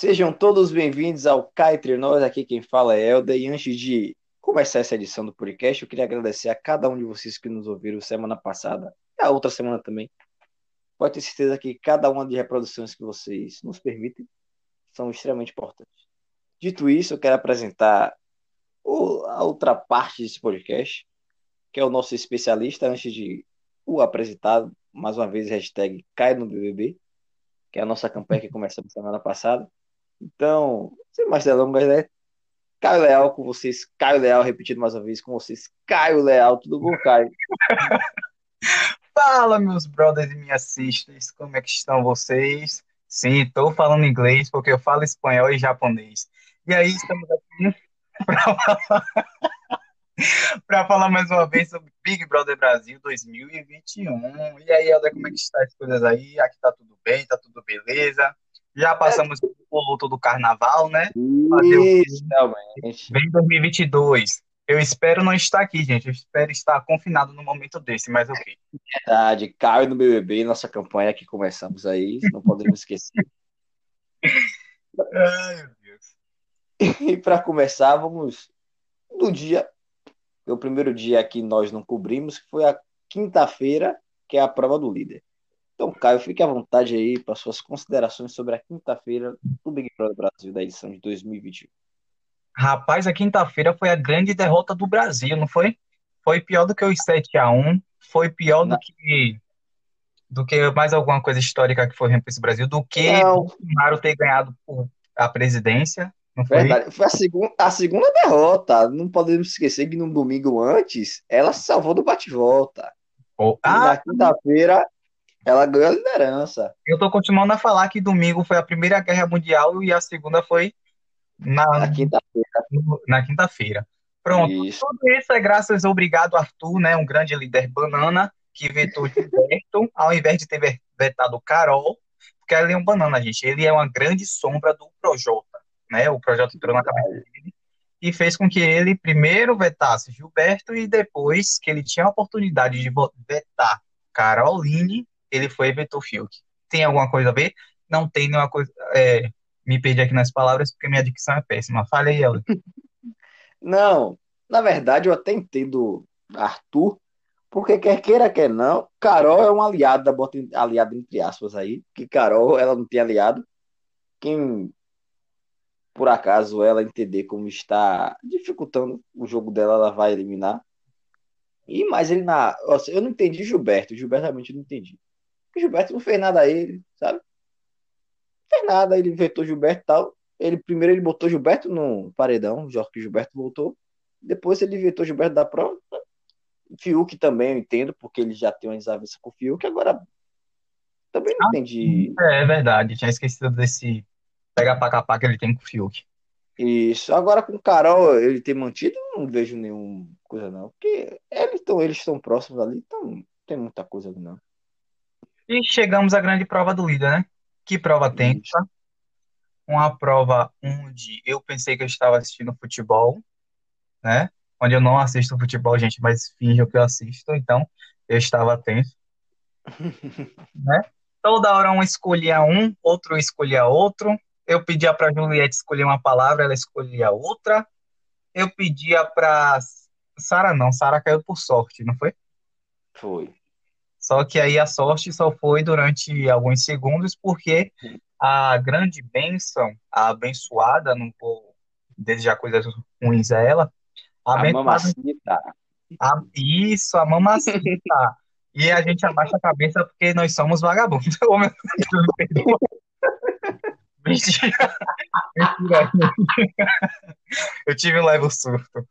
Sejam todos bem-vindos ao Cá Entre Nós, aqui quem fala é Helder, e antes de começar essa edição do podcast, eu queria agradecer a cada um de vocês que nos ouviram semana passada, e a outra semana também. Pode ter certeza que cada uma das reproduções que vocês nos permitem são extremamente importantes. Dito isso, eu quero apresentar a outra parte desse podcast, que é o nosso especialista, antes de o apresentar, mais uma vez, hashtag Cai no BBB, que é a nossa campanha que começamos semana passada. Então, sem mais delongas, né? Caio Leal com vocês, Caio Leal, repetindo mais uma vez com vocês, Caio Leal, tudo bom, Caio? Fala, meus brothers e minhas sisters, como é que estão vocês? Sim, estou falando inglês porque eu falo espanhol e japonês. E aí, estamos aqui para falar, falar mais uma vez sobre Big Brother Brasil 2021. E aí, Helder, como é que está as coisas aí? Aqui tá tudo bem, tá tudo beleza? Já passamos o luto do carnaval, né? Isso, realmente. Vem 2022. Eu espero não estar aqui, gente. Eu espero estar confinado no momento desse, mas ok. Verdade. Caio no BBB, nossa campanha que começamos aí, não podemos esquecer. Ai, meu Deus. E para começar, vamos do dia, o primeiro dia que nós não cobrimos, que foi a quinta-feira, que é a prova do líder. Então, Caio, fique à vontade aí para suas considerações sobre a quinta-feira do Big Brother Brasil da edição de 2021. Rapaz, a quinta-feira foi a grande derrota do Brasil, não foi? Foi pior do que os 7 a 1 foi pior do que do que mais alguma coisa histórica que foi para esse Brasil, do que o Bolsonaro ter ganhado a presidência. Não foi? Verdade. Foi a segunda, a segunda derrota. Não podemos esquecer que no domingo antes, ela se salvou do bate-volta. Oh, ah, na quinta-feira, ela ganhou a liderança. Eu tô continuando a falar que domingo foi a Primeira Guerra Mundial e a segunda foi na, na quinta-feira. Na quinta-feira. Pronto. Isso. Tudo isso é graças ao obrigado Arthur, né, um grande líder banana, que vetou Gilberto, ao invés de ter vetado Carol, porque ele é um banana, gente. Ele é uma grande sombra do Projota, né? O Projota entrou na cabeça dele e fez com que ele primeiro vetasse Gilberto e depois que ele tinha a oportunidade de vetar Caroline, ele foi e vetou Fiuk. Tem alguma coisa a ver? Não tem nenhuma coisa. É, me perdi aqui nas palavras porque minha dicção é péssima. Fale aí, Helder. Não, na verdade eu até entendo Arthur, porque quer queira, quer não, Carol é um aliado bota aliado entre aspas aí, que Carol ela não tem aliado. Quem por acaso ela entender como está dificultando o jogo dela, ela vai eliminar. E mais ele na, eu não entendi Gilberto, Gilberto realmente não entendi. Gilberto não fez nada a ele, sabe? Não fez nada, ele vetou Gilberto e tal. Ele, primeiro ele botou Gilberto no paredão, já que Gilberto voltou. Depois ele vetou Gilberto da prova. Fiuk também eu entendo, porque ele já tem uma desavença com o Fiuk. Agora, também não ah, entendi. É, é verdade, tinha esquecido desse pega pra capar que ele tem com o Fiuk. Isso. Agora com o Carol, ele ter mantido, não vejo nenhuma coisa não. Porque eles estão eles estão próximos ali, então não tem muita coisa ali não. E chegamos à grande prova do líder, né? Que prova tensa. Uma prova onde eu pensei que eu estava assistindo futebol, né? Onde eu não assisto futebol, gente, mas finjo que eu assisto, então eu estava tenso. né? Toda hora um escolhia um, outro escolhia outro. Eu pedia para Juliette escolher uma palavra, ela escolhia outra. Eu pedia para Sara não, Sara caiu por sorte, não foi? Foi. Só que aí a sorte só foi durante alguns segundos, porque a grande bênção, a abençoada, não vou desejar coisas ruins a ela, a, a mamacita. A, isso, a mamacita. e a gente abaixa a cabeça porque nós somos vagabundos. Mentira. Mentira. Eu tive um leve surto.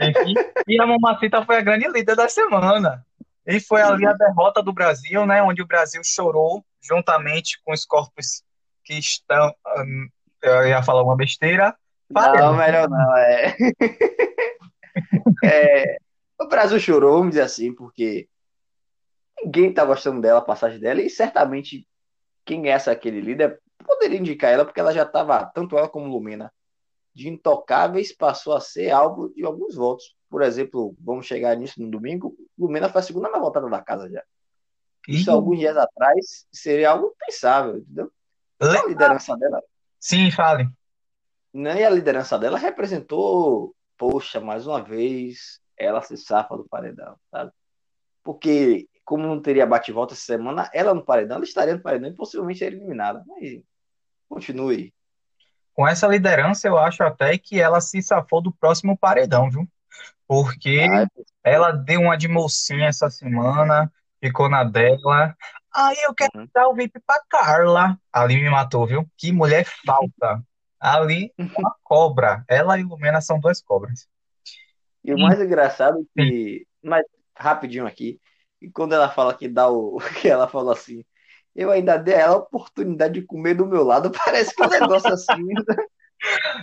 Enfim, e a mamacita foi a grande líder da semana. E foi ali a derrota do Brasil, né, onde o Brasil chorou juntamente com os corpos que estão. Um, eu ia falar uma besteira. Não, melhor não, é. é. O Brasil chorou, vamos dizer assim, porque ninguém tá gostando dela, a passagem dela, e certamente quem ganhasse aquele líder poderia indicar ela, porque ela já estava, tanto ela como Lumena, de intocáveis, passou a ser alvo de alguns votos por exemplo, vamos chegar nisso no domingo, Lumena foi a segunda mais votada da casa já. Isso alguns dias atrás seria algo pensável, entendeu? A liderança dela. Sim, fale. Né? E a liderança dela representou, poxa, mais uma vez, ela se safa do paredão, sabe? Porque, como não teria bate-volta essa semana, ela no paredão, ela estaria no paredão e possivelmente seria eliminada. Mas continue. Com essa liderança, eu acho até que ela se safou do próximo paredão, viu? Porque ela deu uma de mocinha essa semana, ficou na dela. Aí eu quero uhum. dar o VIP pra Carla. Ali me matou, viu? Que mulher falta. Ali, uma cobra. Ela e Lumena são duas cobras. E o mais engraçado é que, mas rapidinho aqui, e quando ela fala que dá o, que ela falou assim, eu ainda dei a ela a oportunidade de comer do meu lado, parece que um negócio assim.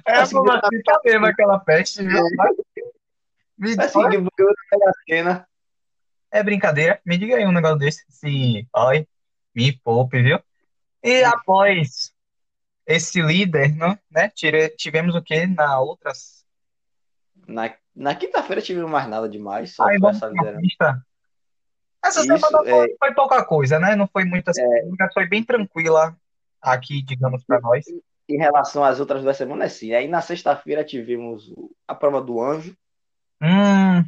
É, assim, assim tá mesmo aquela peste, viu? Me assim, eu na cena. É brincadeira? Me diga aí um negócio desse. Se, ai, me poupe, viu? E após esse líder, não, né? Tire- tivemos o quê na outras? Na, na quinta-feira tivemos mais nada demais, só Aí foi essa liderança. Essa Isso, semana é, foi, foi pouca coisa, né? Não foi muitas polêmicas, foi bem tranquila aqui, digamos, para nós. em relação às outras duas semanas, sim. Aí na sexta-feira tivemos a prova do anjo. Hum,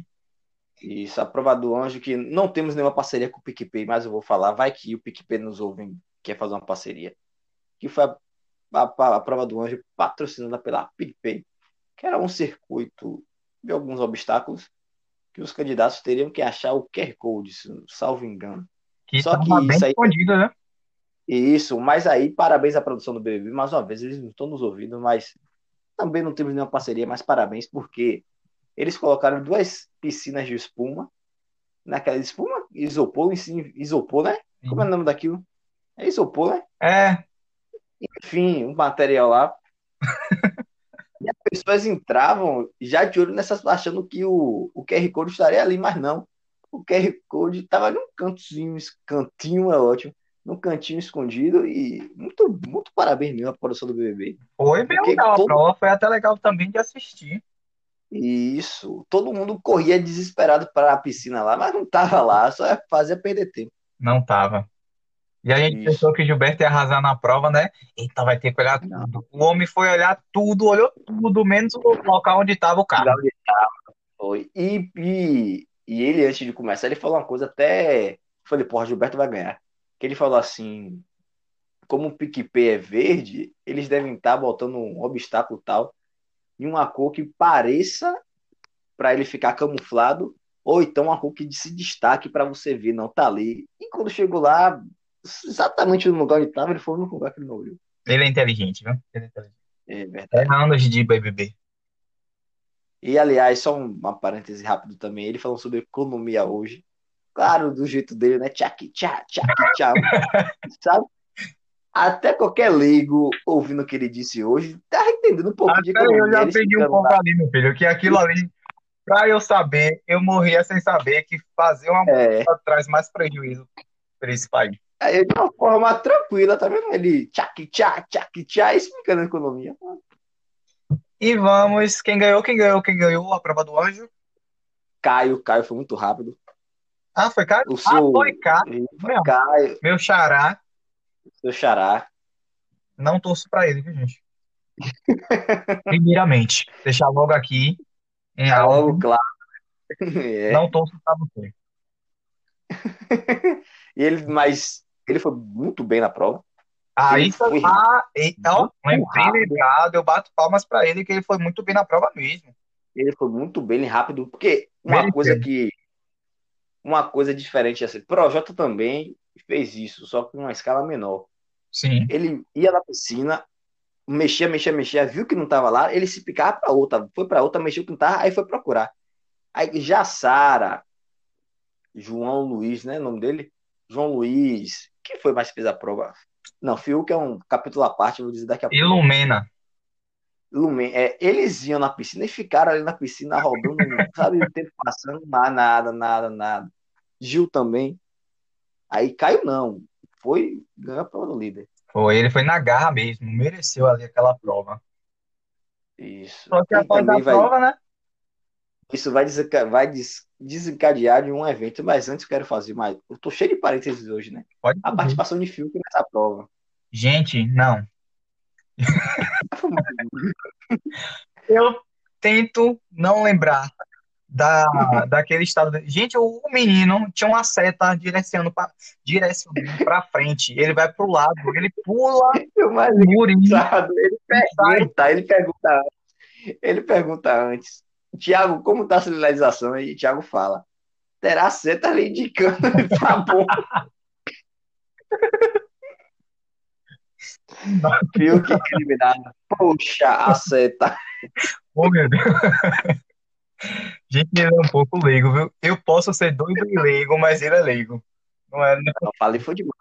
Isso, a prova do anjo, que não temos nenhuma parceria com o PicPay, mas eu vou falar, vai que o PicPay nos ouve quer fazer uma parceria. Que foi a, a- a prova do anjo patrocinada pela PicPay, que era um circuito de alguns obstáculos que os candidatos teriam que achar o QR Code, salvo engano. que Só que bem isso aí escondido, né? Isso, mas aí, parabéns à produção do BBB, mais uma vez, eles não estão nos ouvindo, mas também não temos nenhuma parceria, mas parabéns, porque eles colocaram duas piscinas de espuma, naquela espuma, isopor, isopor, né? Como é o nome daquilo? É isopor, né? É, Enfim, um material lá. E as pessoas entravam já de olho nessas, achando que o, o QR Code estaria ali, mas não. O QR Code estava num cantinho, cantinho é ótimo, num cantinho escondido e muito, muito parabéns mesmo à produção do BBB. foi bem legal a todo- prova, foi até legal também de assistir. Isso, todo mundo corria desesperado para a piscina lá, mas não tava lá, só fazia perder tempo. Não tava. E a gente Isso. pensou que Gilberto ia arrasar na prova, né? Eita, vai ter que olhar Não. tudo. O homem foi olhar tudo, olhou tudo, menos o local onde estava o carro. Foi. E, e, e ele, antes de começar, ele falou uma coisa até. Eu falei, porra, Gilberto vai ganhar. Que ele falou assim: como o PicPay é verde, eles devem estar botando um obstáculo tal em uma cor que pareça para ele ficar camuflado, ou então uma cor que se destaque para você ver, não tá ali. E quando chegou lá, exatamente no lugar onde estava, ele foi no lugar que ele não viu. Ele é inteligente, viu? Ele é inteligente. É verdade. É anos de BBB. E, aliás, só uma parêntese rápido também. Ele falou sobre economia hoje. Claro, do jeito dele, né? Tchak, tchá, tchak, tchá. Sabe? Até qualquer leigo ouvindo o que ele disse hoje, tá entendendo um pouco de Até eu economia. já Ele aprendi um pouco lá. ali, meu filho, que aquilo ali, pra eu saber, eu morria sem saber que fazer uma É, mudança traz mais prejuízo para esse país. aí de uma forma tranquila, tá vendo? Ele tchak, tchá, tchak, tchá, explicando a economia. E vamos, quem ganhou, quem ganhou, quem ganhou a prova do anjo? Caio, Caio foi muito rápido. Ah, foi Caio? O Ah, seu. foi Caio. Meu, Caio, meu xará, seu xará. não torço pra ele, viu, gente? Primeiramente, deixar logo aqui em Tá logo claro. É. não torço pra você. E ele, mas ele foi muito bem na prova. Aí, foi ah, e- muito bem lembrado, eu bato palmas pra ele, que ele foi muito bem na prova mesmo. Ele foi muito bem rápido, porque uma Mereceu. coisa que. Uma coisa diferente assim. Projota também fez isso, só que em uma escala menor. Sim. Ele ia na piscina, mexia, mexia, mexia, viu que não tava lá, ele se picava pra outra, foi pra outra, mexeu que não tava, aí foi procurar. Aí já Sara, João Luiz, né? O nome dele? João Luiz. Quem foi mais que fez a prova? Não, Fiuk é um capítulo à parte, vou dizer daqui a pouco. Ilumena. Lumen, é, eles iam na piscina e ficaram ali na piscina rodando, sabe, o tempo passando, nada, nada, nada, nada. Gil também. Aí Caio não. Foi, ganhou a prova do líder. Foi, ele foi na garra mesmo, mereceu ali aquela prova. Isso. Só que E após a vai, prova, né? isso vai, desenca- vai des- desencadear de um evento, mas antes eu quero fazer mais. Eu tô cheio de parênteses hoje, né? Pode A participação de Fiuk nessa prova. Gente, não. Eu tento não lembrar da, daquele estado. Gente, o menino tinha uma seta direcionando para direcionando pra frente. Ele vai pro lado, ele pula o mais o murinho. engraçado, ele pergunta, ele pergunta, ele pergunta antes, Tiago, como tá a sinalização? E Tiago fala, terá seta ali indicando, tá bom. Viu que criminado? Poxa, a seta. Oh, meu Deus. Gente, ele é um pouco leigo, viu? Eu posso ser doido e leigo, mas ele é leigo. Não é, não. Não falei foi demais.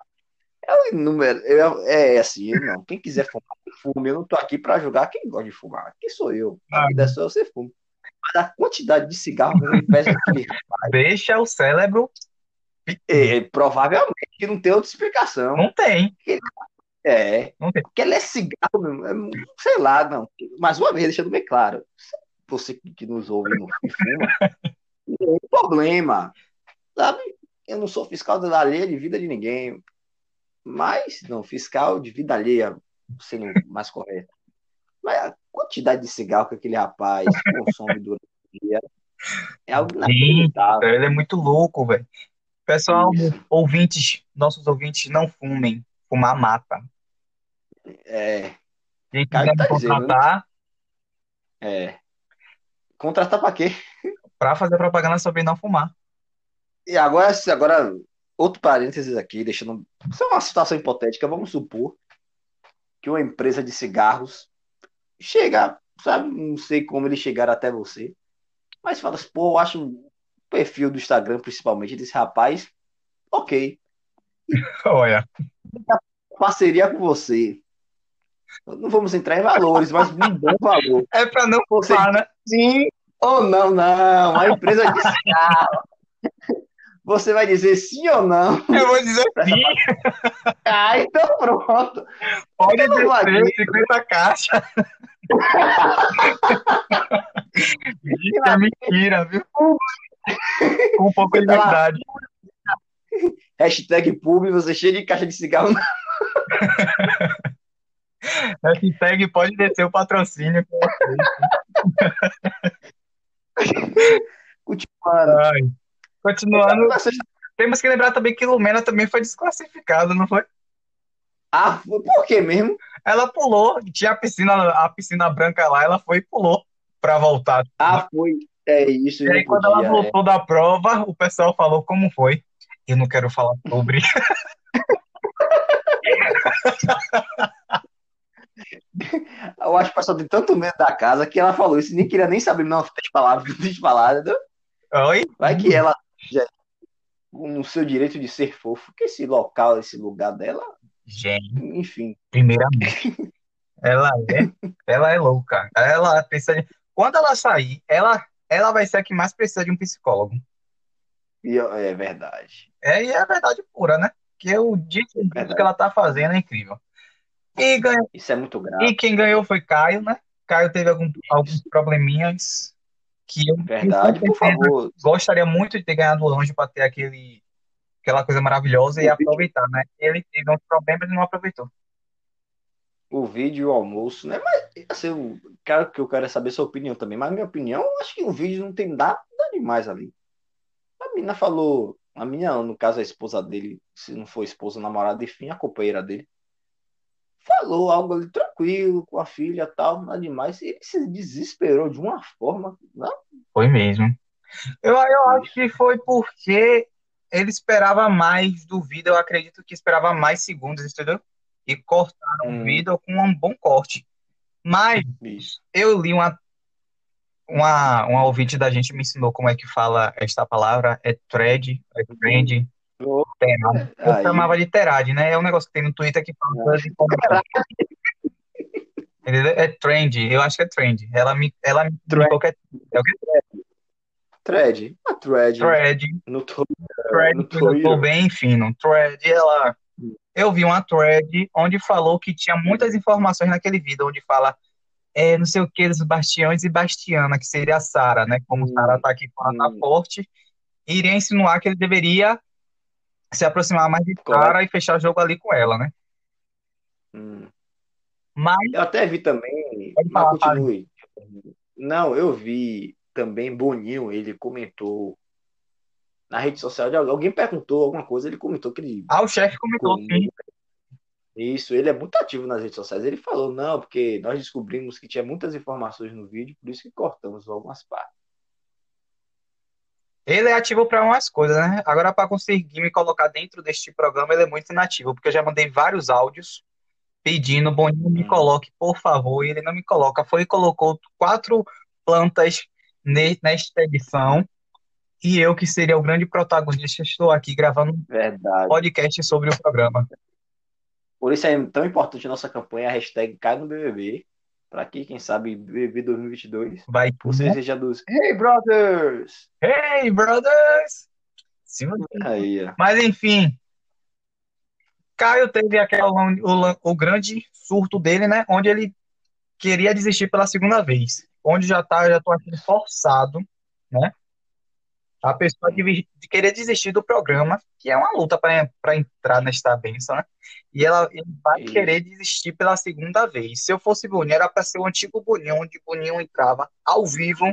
É o número, eu- é assim, não. Quem quiser fumar, fume. Eu não tô aqui pra julgar quem gosta de fumar. Quem sou eu? A Ah. vida é sua, você fuma. Mas a quantidade de cigarro que ele pesa aqui, Deixa o cérebro. é, provavelmente não tem outra explicação. Não tem. É, Não tem. porque ele é cigarro, mesmo, é, sei lá, não. Mais uma vez, deixando bem claro, você que que nos ouve e não fuma, não tem problema, sabe? Eu não sou fiscal da alheia de vida de ninguém, mas, não, fiscal de vida alheia, sendo mais correto. Mas a quantidade de cigarro que aquele rapaz consome durante o dia é algo inacreditável. ele é muito louco, velho. Pessoal, Isso. ouvintes, nossos ouvintes, não fumem. Fumar mata. É, Quem quiser tá dizendo, né? contratar é. Contratar pra quê? pra fazer propaganda sobre não fumar. E agora, agora, outro parênteses aqui, deixando. Isso é uma situação hipotética. Vamos supor que uma empresa de cigarros chega, sabe? Não sei como eles chegaram até você, mas fala assim, pô, eu acho o perfil do Instagram, principalmente, desse rapaz, ok. Olha, Parceria com você. Não vamos entrar em valores, mas um bom valor. é pra não Você fumar, né? Sim ou não, não. A empresa de cigarro. Você vai dizer sim ou não? Eu vou dizer sim, Ah, então pronto. pode descer ladinho. 50 caixas. Isso é mentira, viu? Com um pouco de verdade. Hashtag publi, você cheio de caixa de cigarro. Hashtag pode descer o patrocínio. Continuando. Ai. Continuando, temos que lembrar também que Lumena também foi desclassificada, não foi? Ah, por que mesmo? Ela pulou, tinha a piscina, a piscina branca lá, ela foi e pulou pra voltar. Ah, foi. É isso, E aí, não quando ela podia. é. voltou da prova, o pessoal falou como foi. Eu não quero falar sobre. Eu acho que o pessoal tem tanto medo da casa que ela falou isso e nem queria nem saber, não, lá, deixa pra lá, entendeu? Oi? Vai que ela já no seu direito de ser fofo, que esse local, esse lugar dela, Gente, enfim. primeiramente, ela é, ela é louca. Ela pensa, quando ela sair, ela, ela vai ser a que mais precisa de um psicólogo. E é verdade. É, e é verdade pura, né? Que o dito Verdade. que ela tá fazendo é incrível. E, ganhou, Isso é muito grave. e quem ganhou foi Caio, né? Caio teve algum, alguns probleminhas que eu Verdade, por favor. gostaria muito de ter ganhado anjo para ter aquele, aquela coisa maravilhosa e O vídeo- aproveitar, né? Ele teve uns problemas e não aproveitou. o vídeo e o almoço, né? Mas assim, eu quero que eu quero saber sua opinião também. Mas minha opinião, acho que o vídeo não tem nada demais ali. A menina falou, a minha, no caso a esposa dele, se não for esposa, namorada, enfim, a companheira dele, falou algo ali tranquilo com a filha, tal, nada demais. Ele se desesperou de uma forma, não? Foi mesmo. Eu, eu acho que foi porque ele esperava mais do vídeo, eu acredito que esperava mais segundos, entendeu? E cortaram Hum. o vídeo com um bom corte. Mas eu li uma, uma, uma ouvinte da gente me ensinou como é que fala esta palavra, é thread, é trend, Terad. Eu Aí. chamava de terad, né? É um negócio que tem no Twitter que fala informações. Entendeu? É trend, eu acho que é trend. Ela me, ela me Trend. explicou que é, é o que? Thread, a thread, Thread. no Twitter, thread no eu tô bem fino. Thread, ela. Eu vi uma thread onde falou que tinha muitas informações naquele vídeo, onde fala é, não sei o que, dos Bastiões e Bastiana, que seria a Sara, né? Como Hum. Sara tá aqui com tá Hum. forte, iria insinuar que ele deveria se aproximar mais de. Sara e fechar o jogo ali com ela, né? Hum. Mas Eu até vi também Pode falar, continue. Não, eu vi também Boninho, ele comentou na rede social de alguém perguntou alguma coisa, ele comentou que ele. Ah, o chefe comentou, sim. Isso, ele é muito ativo nas redes sociais. Ele falou, não, porque nós descobrimos que tinha muitas informações no vídeo, por isso que cortamos algumas partes. Ele é ativo para umas coisas, né? Agora, para conseguir me colocar dentro deste programa, ele é muito inativo, porque eu já mandei vários áudios pedindo, Boninho, me hum. coloque, por favor, e ele não me coloca. Foi e colocou quatro plantas nesta edição, e eu, que seria o grande protagonista, estou aqui gravando um podcast sobre o programa. Por isso é tão importante a nossa campanha, a hashtag Cai no BBB, para que, quem sabe, BBB 2022, vai você seja dos Hey Brothers! Hey Brothers! Sim, Aí, Mas enfim, Caio teve aquela, o, o grande surto dele, né? Onde ele queria desistir pela segunda vez. Onde já tá, já tô aqui forçado, né? A pessoa de, de, querer desistir do programa, que é uma luta para entrar nesta benção, né? E ela vai Isso. querer desistir pela segunda vez. Se eu fosse Boninho, era para ser o antigo Boninho, onde Boninho entrava ao vivo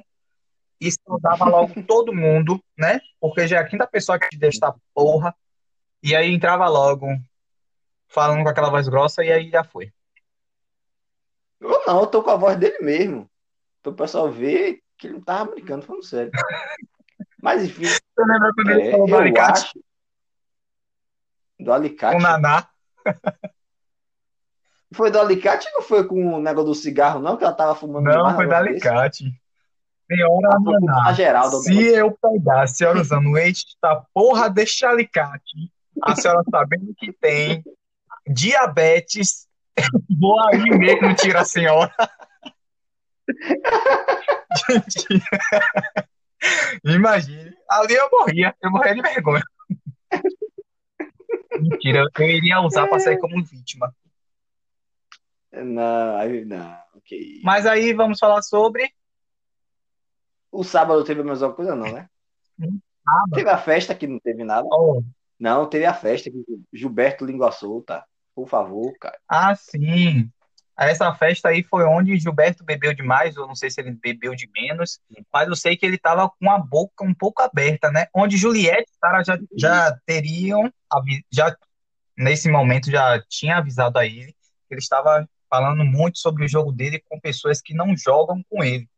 e saudava logo todo mundo, né? Porque já é a quinta pessoa que desta porra. E aí entrava logo, falando com aquela voz grossa, e aí já foi. Eu não, eu tô com a voz dele mesmo. Para o pessoal ver que ele não tava brincando, falando sério. Mas enfim. Você lembra quando ele falou do alicate? Acho... Do alicate? O Naná. Foi do alicate ou não foi com o negócio do cigarro, não? Que ela tava fumando Não, foi do alicate. Senhora Naná, geral, se eu pegar a senhora usando esta porra deste alicate, a senhora sabendo que tem diabetes, vou aí mesmo tirar a senhora. Gente. Imagine. Ali eu morria. Eu morria de vergonha. Mentira, eu iria usar pra sair como vítima. Não, aí não, ok. Mas aí vamos falar sobre. O sábado teve a mesma coisa, não, né? Sábado. Teve a festa que não teve nada. Oh. Não, teve a festa que Gilberto Língua Solta. Por favor, cara. Ah, sim. Essa festa aí foi onde Gilberto bebeu demais, ou não sei se ele bebeu de menos, mas eu sei que ele estava com a boca um pouco aberta, né? Onde Juliette e Sara já, já teriam, já nesse momento já tinha avisado a ele que ele estava falando muito sobre o jogo dele com pessoas que não jogam com ele.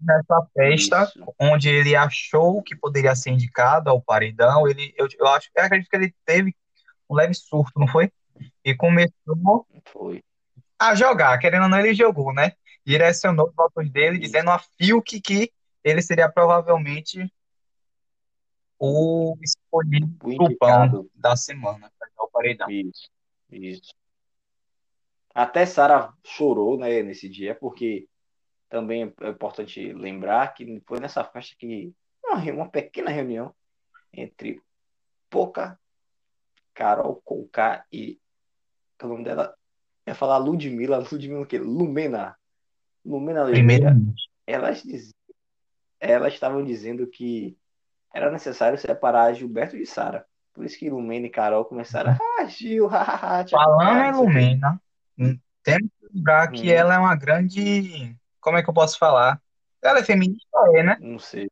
Nessa festa, Isso. onde ele achou que poderia ser indicado ao paredão, ele, eu, eu acho, eu acredito que ele teve um leve surto, não foi? E começou foi a jogar. Querendo ou não, ele jogou, né? Direcionou os votos dele, dizendo a Fiuk que ele seria provavelmente o escolhido o pão da semana para o paredão. Isso, isso. Até Sara chorou, né, nesse dia, porque também é importante lembrar que foi nessa festa que uma, uma pequena reunião entre Poca, Carol Conká e o nome dela ia falar Ludmilla, Ludmilla o quê? Lumena. Lumena Oliveira. Elas, diz... elas estavam dizendo que era necessário separar Gilberto de Sara. Por isso que Lumena e Carol começaram. Ah, Gil, Falando em Lumena, temos que lembrar que hum. ela é uma grande. Como é que eu posso falar? Ela é feminista, é, né? Não sei.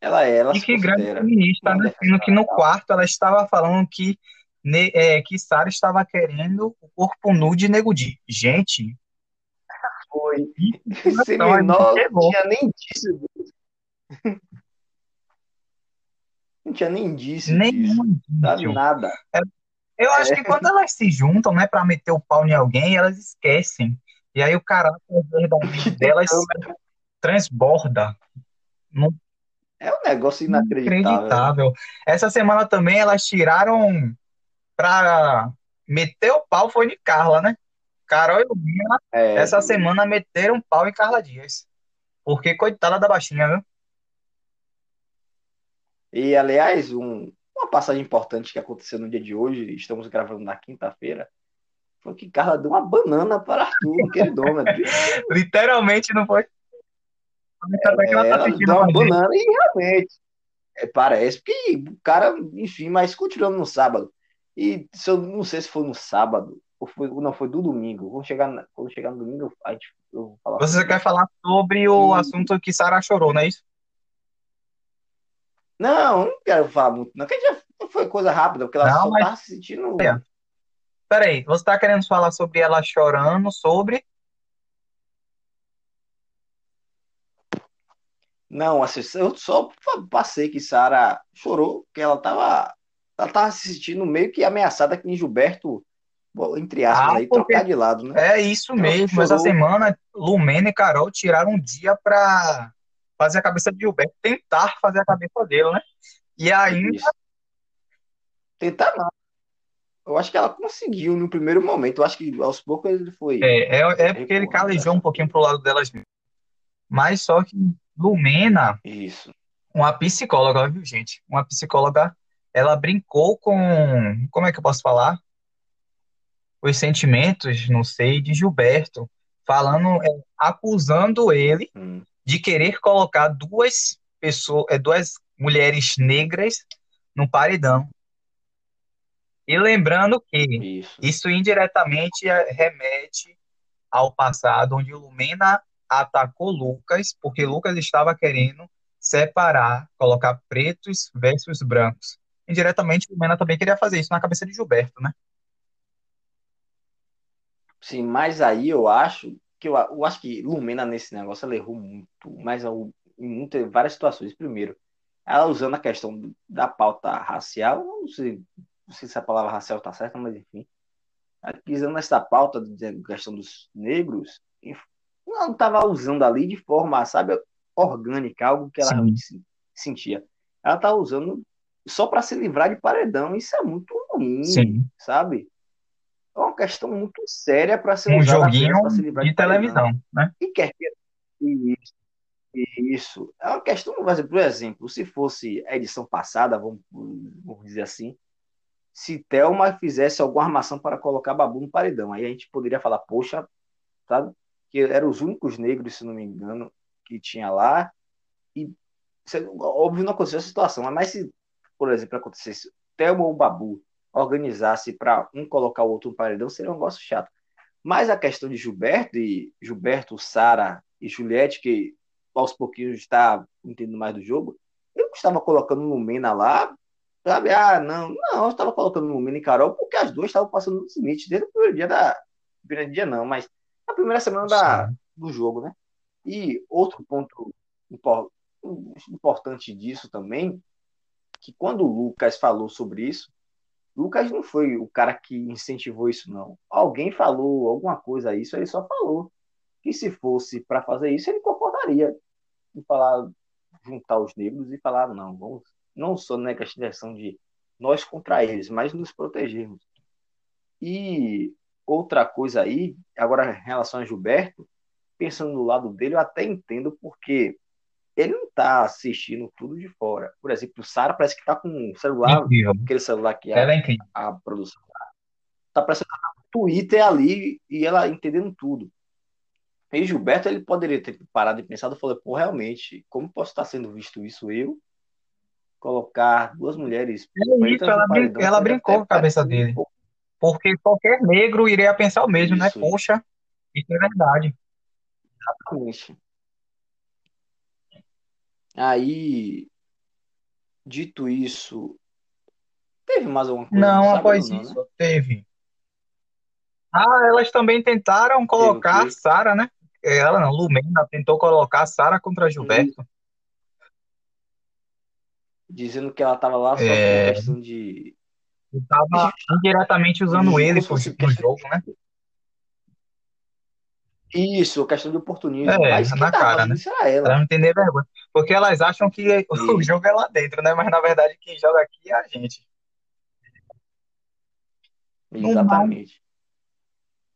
Ela é, ela E que grande feminista, né? Sendo que no quarto ela estava falando que ne, é, que Sara estava querendo o corpo nu de Nego Di. Gente. Foi. Não tinha nem disso. Não tinha nem disso. Nenhum disso. Nada. É, eu acho é. que quando elas se juntam, né, pra meter o pau em alguém, elas esquecem. E aí o caráter delas transborda. Não... É um negócio inacreditável. inacreditável. Essa semana também elas tiraram pra meter o pau foi de Carla, né? Carol e Lumina, é, essa semana meteram pau em Carla Dias. Porque coitada da baixinha, viu? E, aliás, um, uma passagem importante que aconteceu no dia de hoje, estamos gravando na quinta-feira, foi que Carla deu uma banana para Arthur, queridona. Literalmente, não foi? É, ela, tá deu uma banana e realmente. É, parece que o cara, enfim, mas continuando no sábado. E se eu não sei se foi no sábado Ou foi, não, foi do domingo. Vamos chegar, na, quando chegar no domingo, a gente, eu vou falar Você sobre quer falar sobre o E- assunto que Sara chorou, não é isso? Não, não quero falar muito, não. Que já foi coisa rápida, porque ela Não, só mas- tava se sentindo. É. Peraí, você tá querendo falar sobre ela chorando, sobre. Não, assim, eu só passei que Sara chorou, porque ela tava, ela tava se sentindo meio que ameaçada que Gilberto, entre aspas, Ah, aí, porque- trocar de lado, né? É isso Ela mesmo. chorou. Essa semana, Lumena e Carol tiraram um dia pra fazer a cabeça de Gilberto, tentar fazer a cabeça dele, né? E ainda. Isso. Tentar não. Eu acho que ela conseguiu no primeiro momento. Eu acho que aos poucos ele foi. É, é, é porque ele recuando, calejou né? um pouquinho pro lado delas mesmo. Mas só que Lumena, Isso. uma psicóloga, viu, gente? Uma psicóloga, ela brincou com, como é que eu posso falar? Os sentimentos, não sei, de Gilberto, falando, é, acusando ele Hum. de querer colocar duas pessoas, é, duas mulheres negras no paredão. E lembrando que Isso. isso indiretamente é- remete ao passado, onde Lumena atacou Lucas, porque Lucas estava querendo separar, colocar pretos versus brancos. Indiretamente, Lumena também queria fazer isso na cabeça de Gilberto, né? Sim, mas aí eu acho que eu, eu acho que Lumena nesse negócio ela errou muito, mas ao- em muitas, várias situações. Primeiro, ela usando a questão da pauta racial, eu não sei, não sei se a palavra racial está certa, mas enfim. Ela Pisando nessa pauta da questão dos negros, enf- não estava usando ali de forma, sabe, orgânica, algo que ela Sim. realmente se- sentia. Ela tá usando só para se livrar de paredão, isso é muito ruim, Sim. sabe? É uma questão muito séria para ser Um joguinho se livrar de paredão. televisão, né? E quer que isso, isso é uma questão, por exemplo, se fosse a edição passada, vamos, vamos dizer assim, se Thelma fizesse alguma armação para colocar Babu no paredão, aí a gente poderia falar, poxa, sabe? Que eram os únicos negros, se não me engano, que tinha lá, e óbvio não aconteceu essa situação, mas se, por exemplo, acontecesse Thelma ou Babu organizasse para um colocar o outro no paredão, seria um negócio chato. Mas a questão de Gilberto e Gilberto, Sara e Juliette, que aos pouquinhos está entendendo mais do jogo, eu estava colocando Lumena lá, sabe? Ah, não, não, eu estava colocando Lumena e Carol porque as duas estavam passando nos limites desde o primeiro dia da. Primeiro dia não, mas na primeira semana da, do jogo, né? E outro ponto impor- importante disso também, que quando o Lucas falou sobre isso, Lucas não foi o cara que incentivou isso, não. Alguém falou alguma coisa a isso, ele só falou que se fosse para fazer isso, ele concordaria em falar, juntar os negros e falar, não, vamos, não só na questão de nós contra eles, mas nos protegermos. E outra coisa aí, agora em relação a Gilberto, pensando do lado dele, eu até entendo porque tá assistindo tudo de fora. Por exemplo, o Sara parece que tá com um celular, Incrível. aquele celular que a, é a produção tá parecendo o Twitter ali e ela entendendo tudo. E Gilberto, ele poderia ter parado e pensado, falou, pô, realmente, como posso estar sendo visto isso eu? Colocar duas mulheres É isso, ela, brin- ela brincou com a cabeça um dele. pouco Porque qualquer negro iria pensar o mesmo, né? isso, Poxa, isso é verdade. exatamente. Aí, dito isso, teve mais alguma coisa Não, após Não, né? isso, teve. Ah, elas também tentaram colocar? Sara, né? Ela não, Lumena tentou colocar Sara contra Gilberto. Dizendo que ela tava lá só por É, questão de. estava indiretamente usando ele pro questão jogo, né? Isso, questão de oportunismo. É, Mas na tava cara, fazendo né? era ela. não entender vergonha. Porque elas acham que o E, jogo é lá dentro, né? Mas na verdade quem joga aqui é a gente. Exatamente.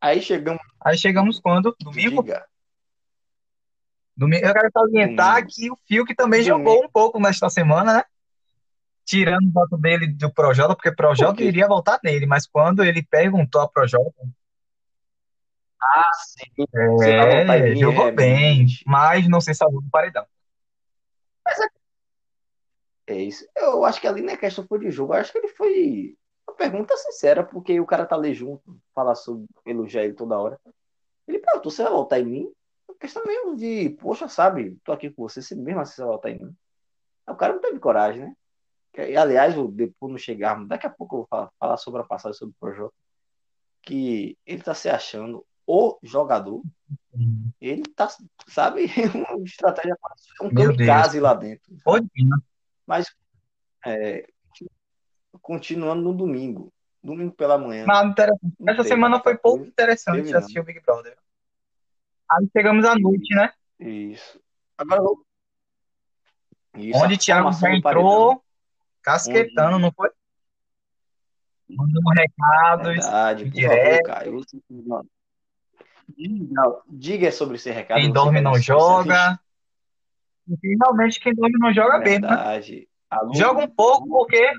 Aí chegamos. Aí chegamos quando? Domingo? Diga. Domingo. Eu quero salientar Domingo. que o Fiuk também Domingo. jogou um pouco nesta semana, né? Tirando o voto dele do Projota, porque Por Projota quê? iria votar nele, mas quando ele perguntou a Projota, Ah, sim. Você vai voltar em é, jogou é, bem, realmente. mas não se salvou do paredão. Mas é, é isso. Eu acho que ali na questão foi de jogo. Eu acho que ele foi. pergunta sincera, porque o cara tá ali junto, fala sobre elogiar ele toda hora. Ele perguntou: você vai voltar em mim? questão mesmo de, poxa, sabe, tô aqui com você, você mesmo assim você vai voltar em mim. O cara não teve coragem, né? E, aliás, depois não chegarmos, daqui a pouco eu vou falar, falar sobre a passagem sobre o projeto, que ele tá se achando o jogador. Ele tá, sabe, uma estratégia, um kamikaze lá dentro. Mas, é, continuando no domingo, domingo pela manhã. Essa semana foi pouco interessante assistir o Big Brother. Aí chegamos à noite, né? Isso. Agora Isso, Onde Thiago já entrou casquetando, Onde... não foi? Mandando recados. Verdade, direto. Favor, diga, diga sobre esse recado. Quem dorme não joga. E realmente quem dorme não joga Verdade. bem, né? Joga um pouco porque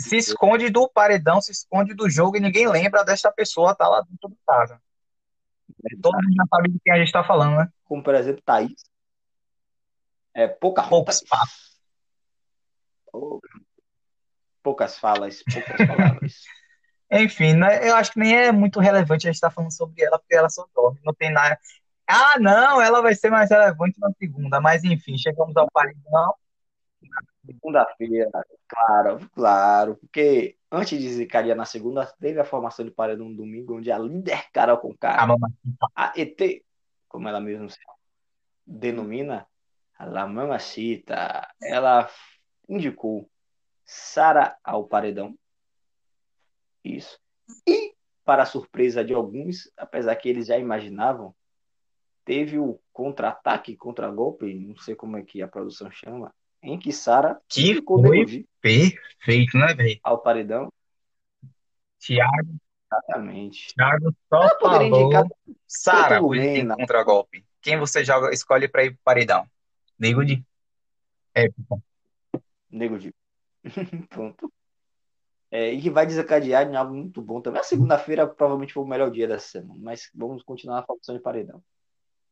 se esconde do paredão, se esconde do jogo e ninguém lembra dessa pessoa tá lá dentro do casa. Todo mundo já sabe de quem a gente está falando, né? Como, por exemplo, Thaís. É, pouca Poucos papos. Poucas falas, poucas palavras. Enfim, né, eu acho que nem é muito relevante a gente estar tá falando sobre ela, porque ela só dorme, não tem nada. Ah, não, ela vai ser mais relevante na segunda, mas enfim, chegamos ao paredão. Segunda-feira, claro, claro, porque antes de Zicaria na segunda, teve a formação de paredão no domingo, onde a líder Carol Conká, a, a ET, como ela mesma se denomina, a La Mamacita, ela indicou Sara ao paredão. Isso. E, para a surpresa de alguns, apesar que eles já imaginavam, teve o contra-ataque, contra-golpe, não sei como é que a produção chama, em que Sara que ficou foi perfeito, né, velho? Ao paredão. Thiago. Exatamente. Thiago só falou. Sara, hoje contra-golpe. Quem você joga, escolhe para ir pro paredão? Nego de época. Nego de. Pronto. É, e que vai desencadear em algo muito bom também. A segunda-feira provavelmente foi o melhor dia dessa semana, mas vamos continuar a formação de paredão.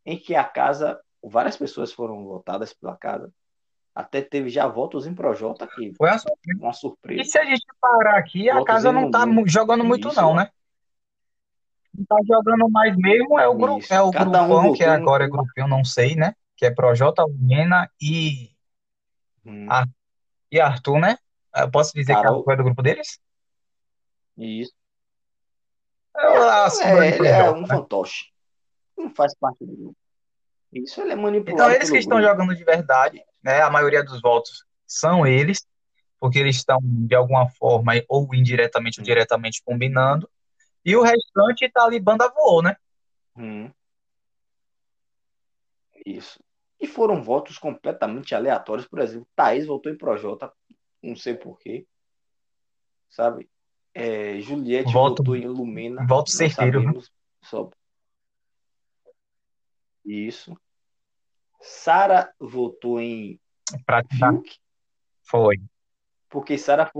Em que a casa, várias pessoas foram votadas pela casa, até teve já votos em Projota aqui. Foi uma surpresa. uma surpresa. E se a gente parar aqui, a casa não tá jogando muito, Isso. não, né? Quem tá jogando mais mesmo é o, grupo, é o grupão, um que agora é grupinho, não sei, né? Que é Projota, Lena e, hum. a, e Arthur, né? Eu posso dizer Carol. que é do grupo deles? Isso. É, é, ele é um né? fantoche. Não faz parte do grupo. Isso ele é manipulado. Então eles que estão jogando de verdade né? A maioria dos votos são eles, porque eles estão de alguma forma ou indiretamente ou diretamente combinando, e o restante está ali banda voou, né? Hum. Isso. E foram votos completamente aleatórios, por exemplo, Thaís votou em Projota, não sei porquê, sabe? É, Juliette voto, votou em Lumena. Voto certeiro. Só... Isso. Sara votou em Fiuk. Foi. Porque Sara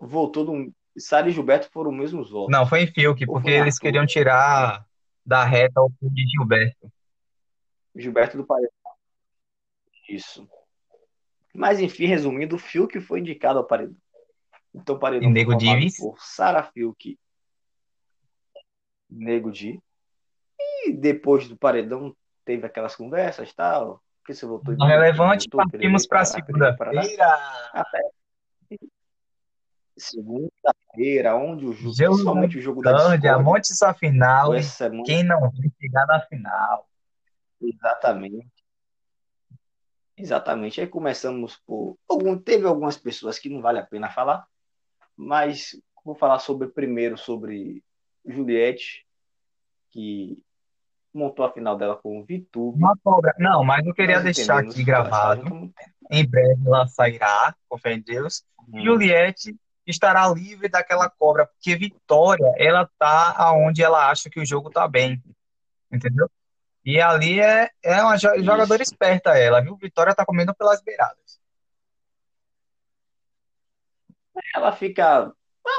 votou no. Sara e Gilberto foram os mesmos votos. Não, foi em Fiuk, porque eles queriam tirar da reta o de Gilberto. Gilberto do Paredão. Isso. Mas enfim, resumindo, o Fiuk foi indicado ao Paredão. Então, Paredão Nego foi Divis. por Sara Fiuk, Nego Di. E depois do Paredão teve aquelas conversas e tal. Que você voltou Não relevante, partimos para segunda-feira. Segunda-feira, onde o jogo, jogo principalmente o jogo da Discord, a monte só final. Quem não vai chegar na final. Exatamente. Exatamente. Aí começamos por. Algum, teve algumas pessoas que não vale a pena falar, mas vou falar sobre primeiro sobre Juliette, que montou a final dela com o Vitube. Uma cobra. Não, mas eu queria deixar aqui gravado. Em breve ela sairá, com fé em Deus. Hum. Juliette estará livre daquela cobra, porque Vitória, ela tá aonde ela acha que o jogo tá bem. Entendeu? E ali é, é uma jogadora Isso. esperta ela, viu? Vitória tá comendo pelas beiradas. Ela fica.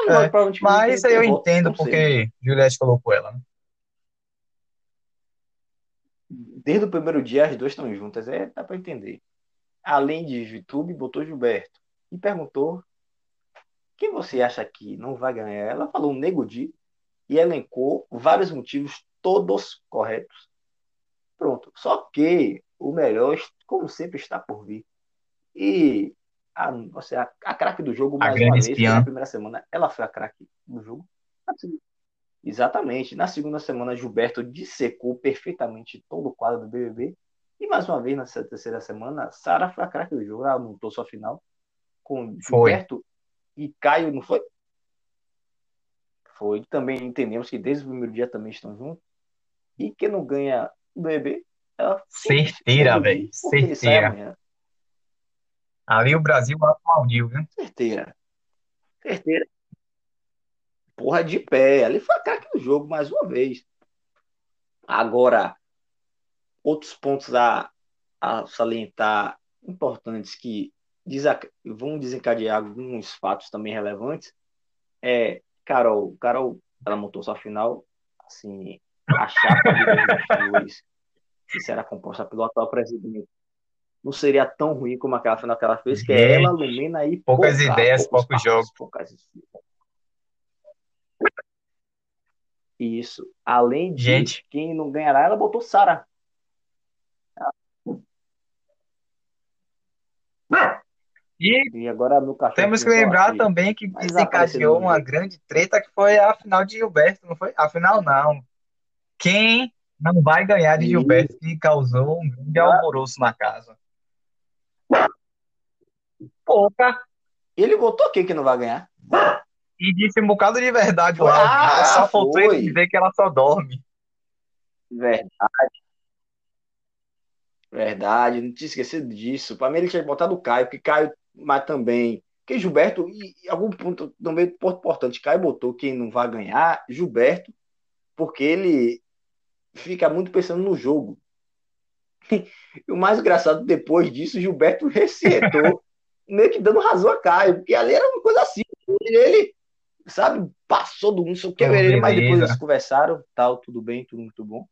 É, mas eu entendo porque Juliette colocou ela. Né? desde o primeiro dia as duas estão juntas, é, dá para entender. Além de YouTube, botou Gilberto e perguntou quem você acha que não vai ganhar? Ela falou Nego Di e elencou vários motivos, todos corretos. Pronto. Só que o melhor, como sempre, está por vir. E a, você, a, a craque do jogo, mais uma vez, espiã. na primeira semana, ela foi a craque do jogo. Assim, Exatamente. Na segunda semana, Gilberto dissecou perfeitamente todo o quadro do BBB. E mais uma vez, na terceira semana, Sara foi a craque do jogo. Ela montou sua final com Foi. Gilberto e Caio, não foi? Foi. Também entendemos que desde o primeiro dia também estão juntos. E quem não ganha o BBB, ela Certeira, velho. Certeira. Ali o Brasil aplaudiu, viu? Certeira. Certeira. Porra de pé. Ali foi a craque do jogo mais uma vez. Agora, outros pontos a, a salientar importantes que desac- vão desencadear alguns fatos também relevantes é Carol. Carol, ela montou sua final, assim, a chapa de 2022, que será composta pelo atual presidente, não seria tão ruim como aquela final que ela fez, que é ela, Lumena e Poucas pouca- ideias, poucos passos, jogos. poucas- Isso. Além de Gente. quem não ganhará, ela botou Sara. E E agora meu cachorro temos que lembrar latir. também que desencadeou no uma grande treta que foi a final de Gilberto, não foi? A final não. Quem não vai ganhar de. Gilberto que causou um grande Ah. alvoroço na casa? Pouca. Ele botou quem que não vai ganhar? E disse um bocado de verdade lá. Ah, só faltou ele foi. dizer que ela só dorme. Verdade. Verdade, não tinha esquecido disso. Para mim ele tinha botado o Caio, que Caio, mas também. Que Gilberto, e e algum ponto também ponto importante, Caio botou quem não vai ganhar, Gilberto, porque ele fica muito pensando no jogo. E o mais engraçado, depois disso, Gilberto recitou, meio que dando razão a Caio, porque ali era uma coisa assim. Ele, sabe, passou do não sei o que, Oh, mas depois eles conversaram, tal, tudo bem, tudo muito bom.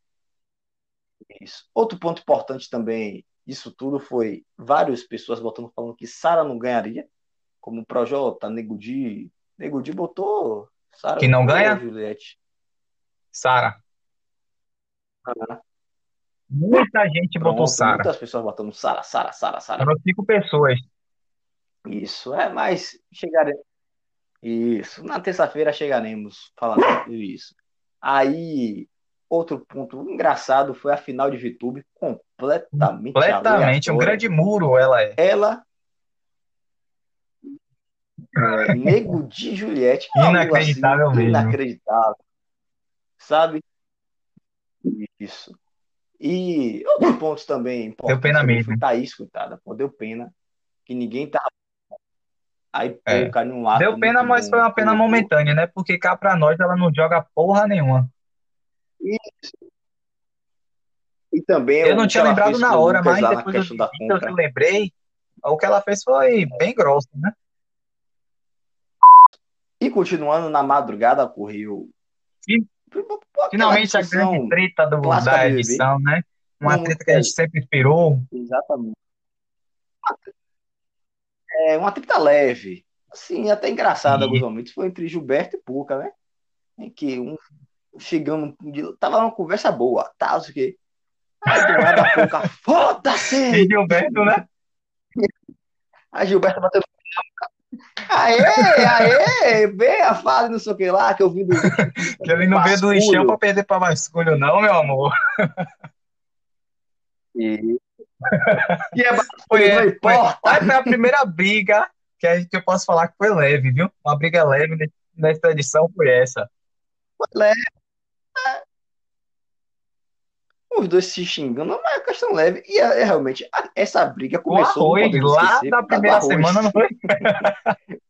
Isso. Outro ponto importante também disso tudo foi várias pessoas botando falando que Sara não ganharia, como o Projota, Nego Di. Nego Di botou Sara Que não ganha? Juliette. Sara. Muita gente botou pronto, Sara. muitas pessoas botando Sara, Sara, Sara, Sara. Foram cinco pessoas. Isso, é, mas chegaremos. Isso, na terça-feira chegaremos falando sobre isso. Aí, outro ponto engraçado foi a final de VTube, completamente Completamente. Um grande muro ela é. Ela, Nego de Juliette, algo Inacreditável assim, mesmo. inacreditável, sabe? Isso. E outros pontos também importantes pena também mesmo. Thaís, coitada, pô, deu pena, que ninguém tava. Aí, É. pô, caiu num lado Deu pena, mas bom, foi uma pena colocou. momentânea, né? Porque cá pra nós ela não joga porra nenhuma. E também Eu o não tinha lembrado na hora, mas depois eu da eu compra. lembrei. O que ela fez foi bem grosso, né? E continuando na madrugada, ocorreu. Sim. Finalmente a grande treta do, da edição, né? Uma Não, treta que a gente sempre esperou. Exatamente. É uma treta leve. Assim, até engraçada alguns momentos. Foi entre Gilberto e Puca, né? Em que um chegando. Tava uma conversa boa, tal, sei o quê. Aí do nada a Puca, E foda-se! Gilberto, né? A Gilberto bateu. Aê, aê, venha, fale, não sei o que lá, que eu vim do. Que ele não veio do lixão pra perder pra vasculho, não, meu amor. E, e é Foi, basculho, não foi, importa. Aí foi a primeira briga que, a que eu posso falar que foi leve, viu? Uma briga leve ne- nessa edição foi essa. Os dois se xingando, mas é questão leve. E é, é realmente, a- essa briga O começou, não arroz, lá esquecer, da primeira arroz. semana, não foi?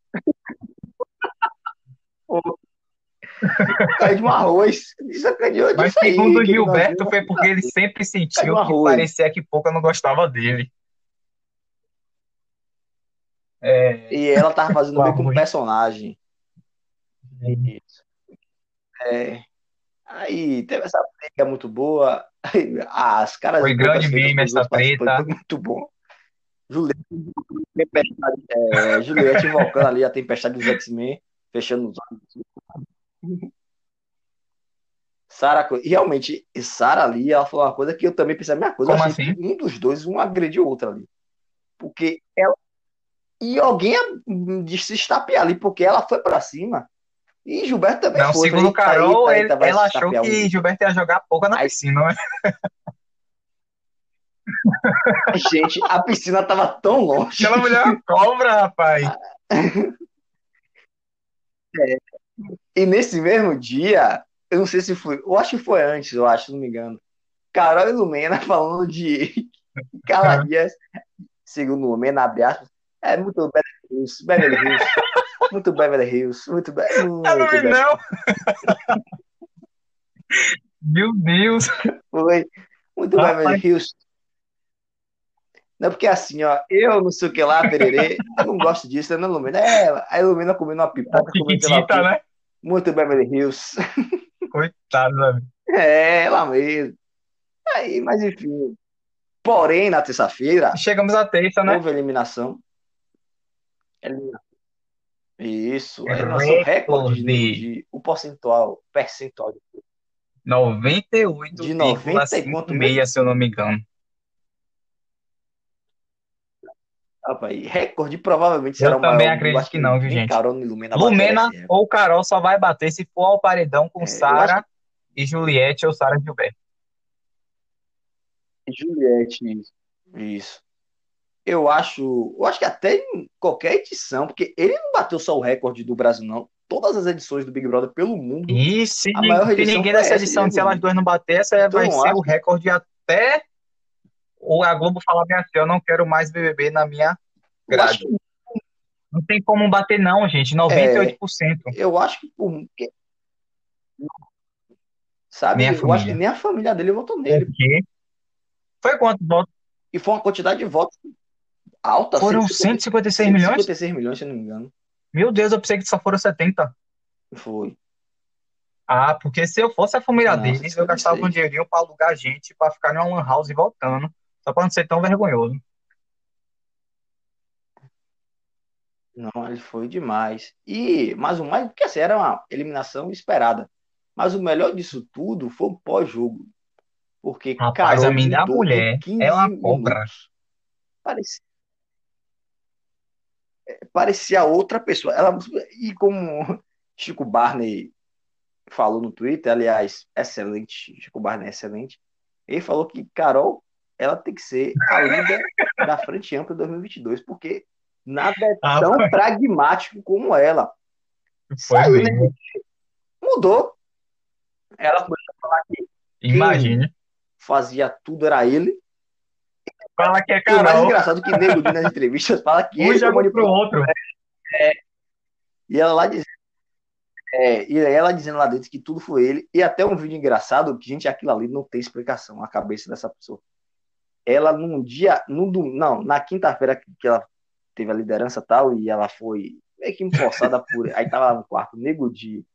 Caiu de um arroz. Desacaneou Mas aí. segundo o Gilberto, foi porque ele sempre sentiu que parecia que pouca não gostava dele. É, E ela tava fazendo O bem como personagem. Isso. É. Aí teve essa briga muito boa. As caras Foi grande feitas meme essa treta. Foi muito bom. Juliette, tempestade, é, Juliette invocando ali a tempestade dos X-Men, fechando os olhos. Sara, realmente, Sara ali, ela falou uma coisa que eu também pensei a mesma coisa. Como assim? um dos dois, um agrediu o outro ali. Porque ela. E alguém de se estapear ali, porque ela foi pra cima. E Gilberto também Não, foi. segundo o Falei, Carol, eita, ele- vai ela achou que um. Gilberto ia jogar pouco na Aí- piscina, né? Gente, a piscina tava tão longe. Aquela mulher é uma cobra, rapaz. E nesse mesmo dia, eu não sei se foi, eu acho que foi antes, eu acho, se não me engano. Carol e Lumena falando de Carla Dias, segundo Lumena, abre aspas, é muito Beverly Hills, Beverly Hills, muito Beverly Hills, muito, Be Eu não muito vi, Beverly não. Meu Deus. Foi muito Rapaz. Beverly Hills. Não, porque assim, ó, eu não sei o que lá, pererê, eu não gosto disso, eu não Lumena. É, a Lumena comendo uma pipoca, Chiquitita, né? Muito Beverly Hills. Coitado, velho. É, ela mesmo. Aí, mas enfim. Porém, na terça-feira, Chegamos à terça, né? houve eliminação. Elimina- Isso, É eliminação recorde de, de- o percentual, percentual de 98,56, se eu não me engano. rapaz, recorde provavelmente será Eu o maior. também Eu acredito acho que não, viu, gente? Carol Lumena Lumena ou Carol só vai bater se for ao paredão com É, Sara e Juliette ou Sara Gilberto. Juliette, isso. Eu acho, eu acho que até em qualquer edição, porque ele não bateu só o recorde do Brasil, não. Todas as edições do Big Brother pelo mundo. E se, A maior se ninguém foi dessa essa, edição, se elas duas não bater, essa Então, vai ser acho o recorde até o a Globo falar bem assim, eu não quero mais BBB na minha grade. Não tem como bater não, gente, 98%. Eu acho que por. que- Sabe? Eu família. acho que nem a família dele votou nele. Por quê? Foi quantos votos? E foi uma quantidade de votos alta. Foram 150 156 milhões? 156 milhões, se não me engano. Meu Deus, eu pensei que só foram 70. Foi. Ah, porque se eu fosse a família Não, deles, eu 156. gastava um dinheirinho pra alugar gente pra ficar numa lan house e voltando. Só pra não ser tão vergonhoso. Não, ele foi demais. E, mas o mais, porque assim, era uma eliminação esperada. Mas o melhor disso tudo foi o pós-jogo. Porque Rapaz, Carol a minha mulher em 15 é uma cobra. Parecia, parecia outra pessoa. Ela, e como Chico Barney falou no Twitter, aliás, excelente, Chico Barney é excelente. Ele falou que Carol, ela tem que ser a líder da Frente Ampla 2022, porque nada é Ah, tão foi. pragmático como ela. Foi Saiu, né? Mudou. Ela começou a falar que Imagine. fazia tudo era ele. Fala que é E o mais Carol. engraçado é que Nego Di nas entrevistas fala que Um ele foi joga pro outro. E ela lá dizendo, é, e ela dizendo lá dentro que tudo foi ele. E até um vídeo engraçado que, gente, aquilo ali não tem explicação, a cabeça dessa pessoa. Ela num dia, num, não, na quinta-feira que ela teve a liderança tal, e ela foi meio que forçada por. Aí tava lá no quarto, Nego Di,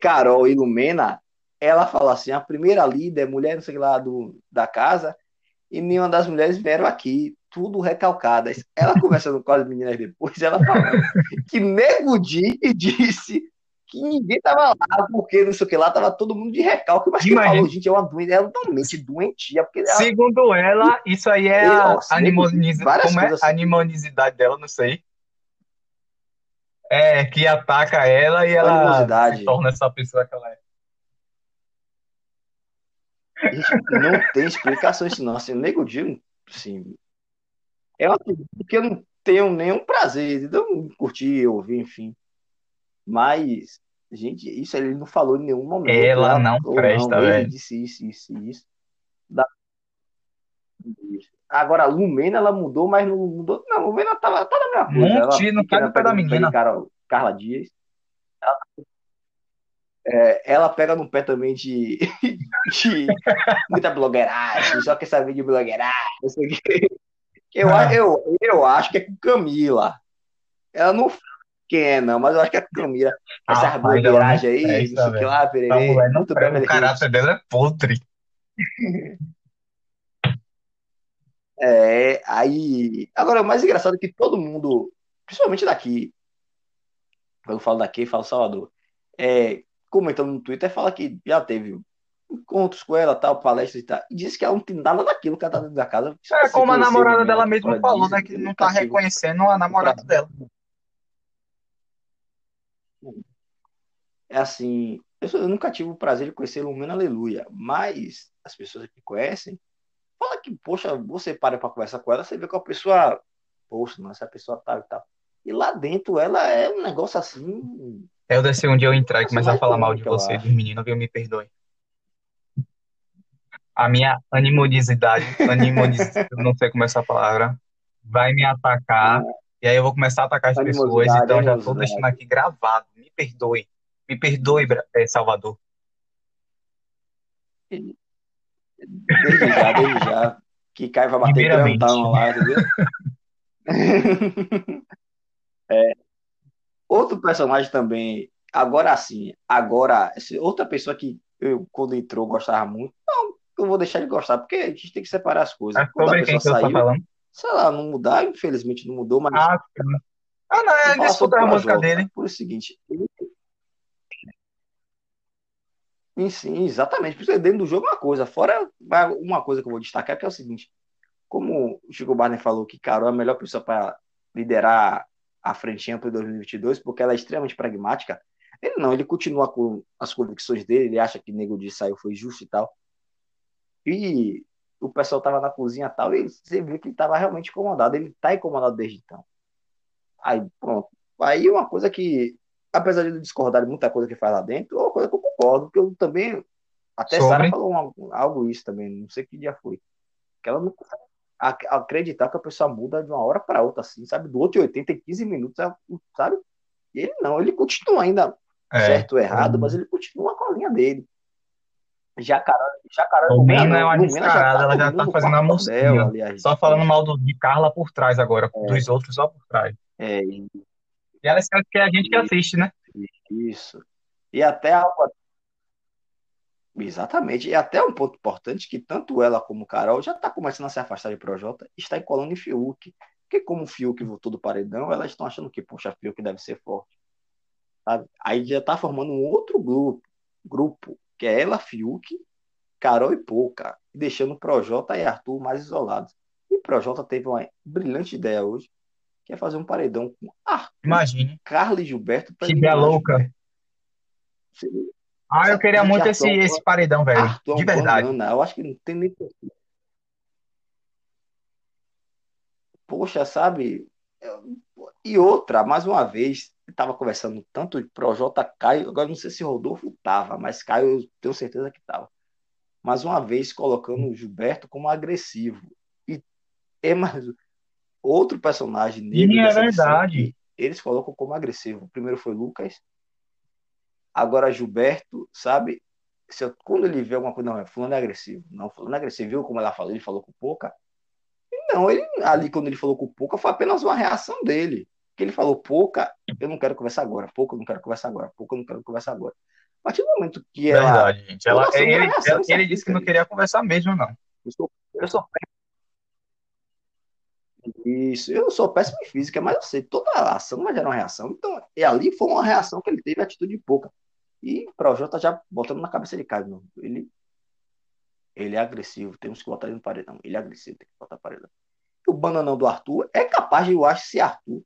Carol e Lumena. Ela falou assim: a primeira líder, mulher, não sei lá, do, da casa, e nenhuma das mulheres vieram aqui, tudo recalcadas. Ela conversando com as meninas depois, ela falando que Nego Di disse que ninguém tava lá, porque não sei o que lá, tava todo mundo de recalque, mas quem Imagina. falou, gente, é uma doente, ela totalmente doentia, porque ela, Segundo ela, isso aí é a várias Como é? assim. Dela, não sei. É, que ataca ela e ela Animosidade. se torna essa pessoa que ela é. Não tem explicação isso não. Assim, o Nego Di, assim, é uma coisa que eu não tenho nenhum prazer de eu curtir, ouvir, enfim. Mas, gente, isso ele não falou em nenhum momento. Ela não presta, ele velho. disse isso, isso, isso. Da- Agora, a Lumena, ela mudou, mas não mudou. Não, a Lumena tava, tá na mesma coisa. Ela Monte, não fica cai no pé da pega no pé de menina. Carla, Carla Dias. Ela, é, ela pega no pé também de, de muita blogueiragem, só quer saber de blogueiragem, não sei o quê. Eu, Ah. eu, eu acho que é com Camila. Ela não quem é, não, mas eu acho que é com Camila. Essa blogueiragem aí, não sei o que lá, pererê, mulher não muito Beverly o caráter dela é podre. É, aí. Agora, o mais engraçado é que todo mundo, principalmente daqui, quando eu falo daqui, falo Salvador, é, comentando no Twitter, fala que já teve encontros com ela, tal, palestras e tal, e disse que ela não tem nada daquilo que ela tá dentro da casa. É, como a namorada dela mesmo falou, né, que não tá reconhecendo a namorada dela. É assim, eu, nunca tive o prazer de conhecer Lumina Aleluia, mas as pessoas que conhecem, fala que, poxa, você para pra conversar com ela, você vê que a pessoa, poxa, mas essa pessoa tá e tal. E lá dentro ela é um negócio assim. É, eu desci um dia eu entrar e começar a falar mal de você, dos meninos, viu? Me perdoe. A minha animosidade, animosidade, não sei como é essa palavra, vai me atacar. E aí eu vou começar a atacar as pessoas, então já estou deixando aqui gravado. Me perdoe. Me perdoe, eh, Salvador. Desde já, desde já. Que Caio vai bater grandão lá, entendeu? é. Outro personagem também, agora sim, agora, outra pessoa que eu, quando entrou, gostava muito. Não, eu vou deixar de gostar, porque a gente tem que separar as coisas. Mas sobre quem saiu, tá falando? Sei lá, não mudar, infelizmente não mudou, mas. Ah, ah não, ele escuta a música dele. Por o seguinte, ele Sim, sim, exatamente. Porque dentro do jogo é uma coisa. Fora uma coisa que eu vou destacar, que é o seguinte: como o Chico Barney falou que Carol é a melhor pessoa para liderar a Frente para 2022, porque ela é extremamente pragmática, ele não, ele continua com as convicções dele, ele acha que Nego de saiu foi justo e tal. E o pessoal tava na cozinha e tal, e você viu que ele tava realmente incomodado, ele tá incomodado desde então. Aí, pronto. Aí uma coisa que apesar de discordar de muita coisa que faz lá dentro, é uma coisa que eu concordo, que eu também. Até Sobre? Sara falou algo isso também, não sei que dia foi. Que ela não acreditar que a pessoa muda de uma hora para outra, assim, sabe? Do outro 80 em 15 minutos, sabe? E ele não, ele continua ainda é. certo ou errado, mas ele continua com a linha dele. Já Carol, já Carol Lumena é uma descarada, tá ela já tá fazendo a mocinha. Só falando mal do, de Carla por trás agora, é. dos outros só por trás. É, e ela esquece que é a gente que assiste, né? Isso. E até algo. Exatamente. E até um ponto importante que tanto ela como o Carol já está começando a se afastar de Projota, está encolando em Fiuk. Porque como o Fiuk voltou do paredão, elas estão achando que, poxa, Fiuk deve ser forte. Sabe? Aí já está formando um outro grupo, grupo, que é ela, Fiuk, Carol e Pouca, deixando Projota e Arthur mais isolados. E Projota teve uma brilhante ideia hoje, quer fazer um paredão com Arthur, Imagine. Carlos Gilberto. Que ideia louca. Ah, eu queria muito esse, esse paredão, velho. Arthur, de verdade. Banana, eu acho que não tem nem. Poxa, sabe? E outra, mais uma vez, estava conversando tanto de Projota Caio, agora não sei se Rodolfo estava, mas Caio eu tenho certeza que estava. Mais uma vez colocando o Gilberto como agressivo. E é mais outro personagem negro. Sim, é verdade. Eles colocam como agressivo. O primeiro foi Lucas, agora Gilberto, sabe? Se eu, quando ele vê alguma coisa, não, é fulano é agressivo. Não, fulano é agressivo, viu como ela falou? Ele falou com pouca. Não, ele ali, quando ele falou com pouca, foi apenas uma reação dele. Que ele falou, pouca, eu não quero conversar agora, pouca, eu não quero conversar agora, pouca, eu não quero conversar agora. A partir do momento que ela. Verdade, gente. Ela, ele, reação, ele, ele disse que não queria conversar mesmo, não. Eu sou, eu sou isso, eu sou péssimo em física, mas eu sei, toda ação vai gerar uma reação. Então, e ali foi uma reação que ele teve, atitude pouca. E o Projota já botando na cabeça de cara, ele, ele é agressivo, temos que botar ele no paredão. Ele é agressivo, tem que botar no paredão. O bananão do Arthur é capaz eu acho, se Arthur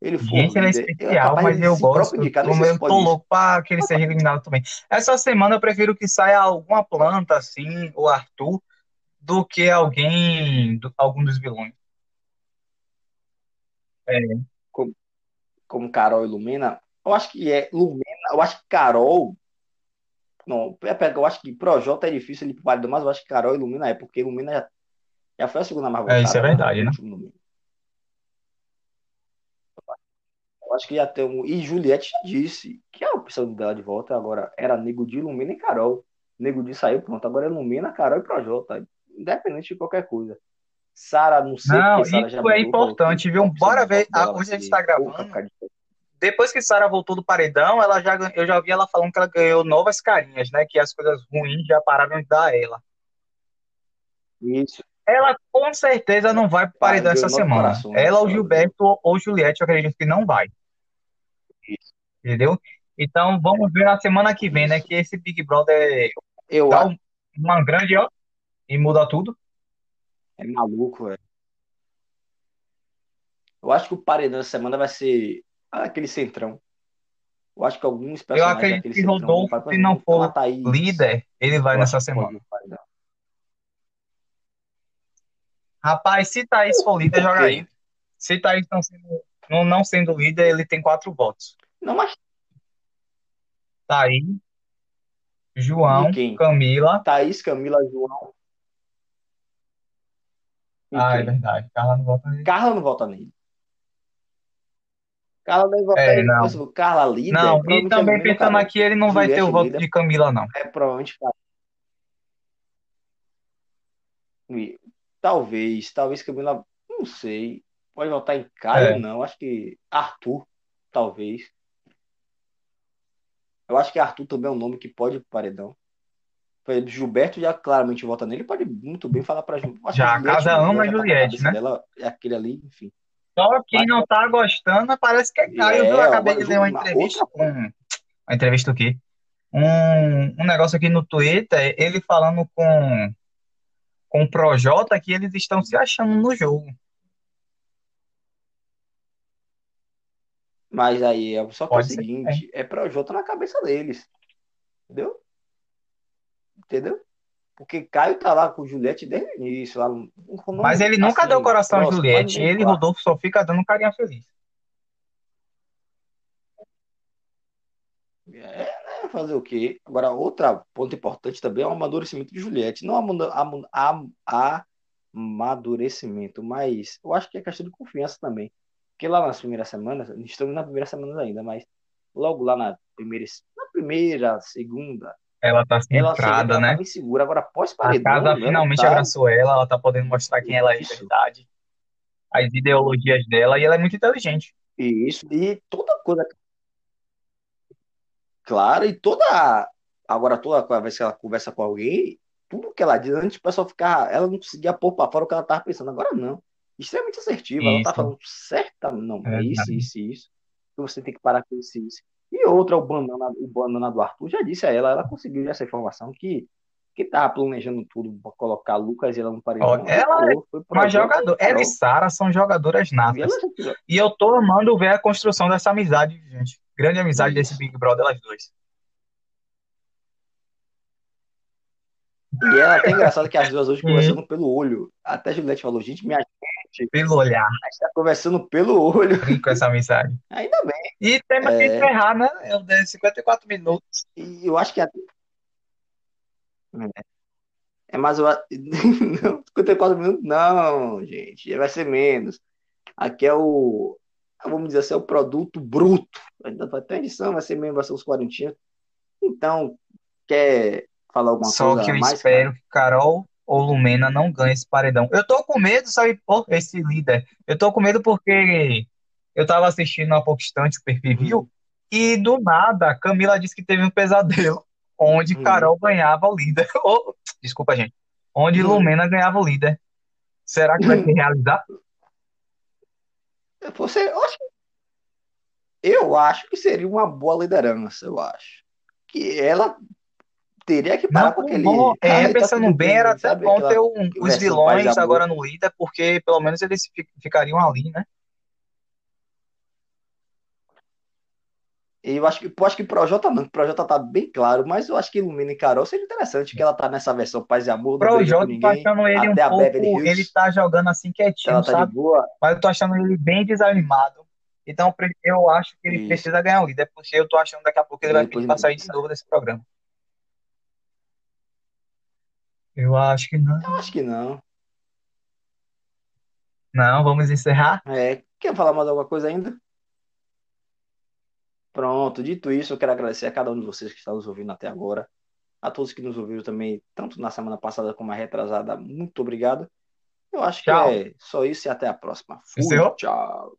ele for Gente, ele é, é especial, é mas eu gosto. Como eu tô louco para que ele seja eliminado também. Essa semana eu prefiro que saia alguma planta, assim, o Arthur, do que alguém, do, algum dos vilões. É. Como, como Carol e Lumena, eu acho que é Lumena, eu acho que Carol. Não, é eu acho que Projota é difícil ele válido, mas eu acho que Carol e Lumena é, porque Lumena já, já foi a segunda mais votada. É, isso é verdade, né? Eu acho que já tem um. E Juliette já disse que a opção dela de volta agora era Nego de Lumena e Carol. Nego de saiu, pronto. Agora é Lumena, Carol e Projota. Independente de qualquer coisa. Sara, não sei Não, isso é importante, viu? Bora ver. A, hoje a gente está gravando. Depois que Sara voltou do paredão, ela já, eu já vi ela falando que ela ganhou novas carinhas, né? Que as coisas ruins já pararam de dar a ela. Isso. ela com certeza não vai para paredão essa semana. ela, o Gilberto ou Juliette, eu acredito que não vai. Isso. Entendeu? Então vamos ver na semana que vem, né? Que esse Big Brother eu dá acho... uma grande, ó, e muda tudo. É maluco, velho. Eu acho que o paredão essa semana vai ser aquele centrão. Eu acho que alguns personagens. Eu acredito que Rodolfo, se não for líder, ele vai nessa semana. Rapaz, se Thaís for líder, joga aí. Se Thaís não sendo, não, não sendo líder, ele tem quatro votos. Não, mas. Thaís, João, Camila. Thaís, Camila, João. Ah, é verdade. Carla não vota nele. Carla não vota nele. Carla deve votar é, não. Carla líder. Não, e também pensando aqui, ele não vai ter o voto líder. de Camila, não. É, provavelmente. Talvez, talvez Camila, não sei. Pode votar em Caio, é. não. Acho que Arthur, talvez. Eu acho que Arthur também é um nome que pode ir pro paredão. Gilberto já claramente vota nele, pode muito bem falar para Gilberto. Já, a casa ama a Juliette, né? Dela, é aquele ali, enfim. Só quem não tá gostando parece que é Caio. É, eu acabei de ler uma entrevista com. Uma entrevista o quê? Um, um negócio aqui no Twitter, ele falando com, com o Projota que eles estão se achando no jogo. Mas aí, é só que é o seguinte, é Projota na cabeça deles. Entendeu? Entendeu? Porque Caio tá lá com Juliette desde o início. Lá, Mas ele nunca assim, deu coração a Juliette. Ele e Rodolfo só fica dando carinha feliz. É, né? Fazer o quê? Agora, outra ponto importante também é o amadurecimento de Juliette. Não a, amadurecimento, mas eu acho que é questão de confiança também. Porque lá nas primeiras semanas, estamos na primeira semana ainda, mas logo lá na primeira, na primeira, segunda, ela tá centrada, ela né? Ela insegura. Agora, pós-paredão... A casa finalmente tá... abraçou ela, ela tá podendo mostrar quem ela é de verdade. As ideologias dela, e ela é muito inteligente. Isso, e toda coisa... Claro, e toda... Agora, toda vez que ela conversa com alguém, tudo que ela diz, antes o pessoal ficar... Ela não conseguia pôr pra fora o que ela tava pensando. Agora, não. Extremamente assertiva. Isso. Ela tá falando certa... Não, é isso, isso, isso. Você tem que parar com isso, isso. E outra, o banana, o banana do Arthur já disse a ela, ela conseguiu essa informação que que tava planejando tudo para colocar Lucas e ela no paredão. ela é uma jogadora, ela e Sara são jogadoras natas. E, eu tô amando ver a construção dessa amizade, gente. Grande amizade desse Big Brother, elas duas. E ela é até engraçado que as duas hoje conversando pelo olho. Até a Juliette falou, gente, minha gente. Pelo olhar. A gente tá conversando pelo olho. Com essa mensagem. Ainda bem. E temos é... que encerrar, né? É 54 minutos. E eu acho que. É, é mais uma. não, 54 minutos, não, gente. Vai ser menos. Aqui é o. Vamos dizer assim, é o produto bruto. Ainda vai ter edição, vai ser mesmo, vai ser uns 40. Então, quer falar alguma Só coisa que eu mais, espero cara? que Carol ou Lumena não ganhe esse paredão. Eu tô com medo, sabe, por esse líder. Eu tô com medo porque eu tava assistindo há pouco instante o perfil uhum. e do nada Camila disse que teve um pesadelo onde uhum. Carol ganhava o líder. Oh, desculpa, gente. Onde uhum. Lumena ganhava o líder. Será que vai se realizar? Você, eu acho que seria uma boa liderança, eu acho. Que ela teria que parar não, com aquele. Bom, é, tá pensando bem, era até bom ter um, os vilões agora no líder, porque pelo menos eles ficariam ali, né? Eu acho que, eu acho que Projota não, Projota tá bem claro, mas eu acho que Ilumina e Carol seria interessante que ela tá nessa versão paz e amor. Projota, tô achando ele um pouco, ele tá jogando assim quietinho, tá sabe? Mas eu tô achando ele bem desanimado. Então eu acho que ele Isso. precisa ganhar o líder, porque eu tô achando daqui a pouco ele vai ter que sair de novo desse programa. Eu acho que não. Eu acho que não. Não, vamos encerrar? É, quer falar mais alguma coisa ainda? Pronto, dito isso, eu quero agradecer a cada um de vocês que está nos ouvindo até agora. A todos que nos ouviram também, tanto na semana passada como a retrasada, muito obrigado. Eu acho tchau. que é só isso e até a próxima. Fui, tchau.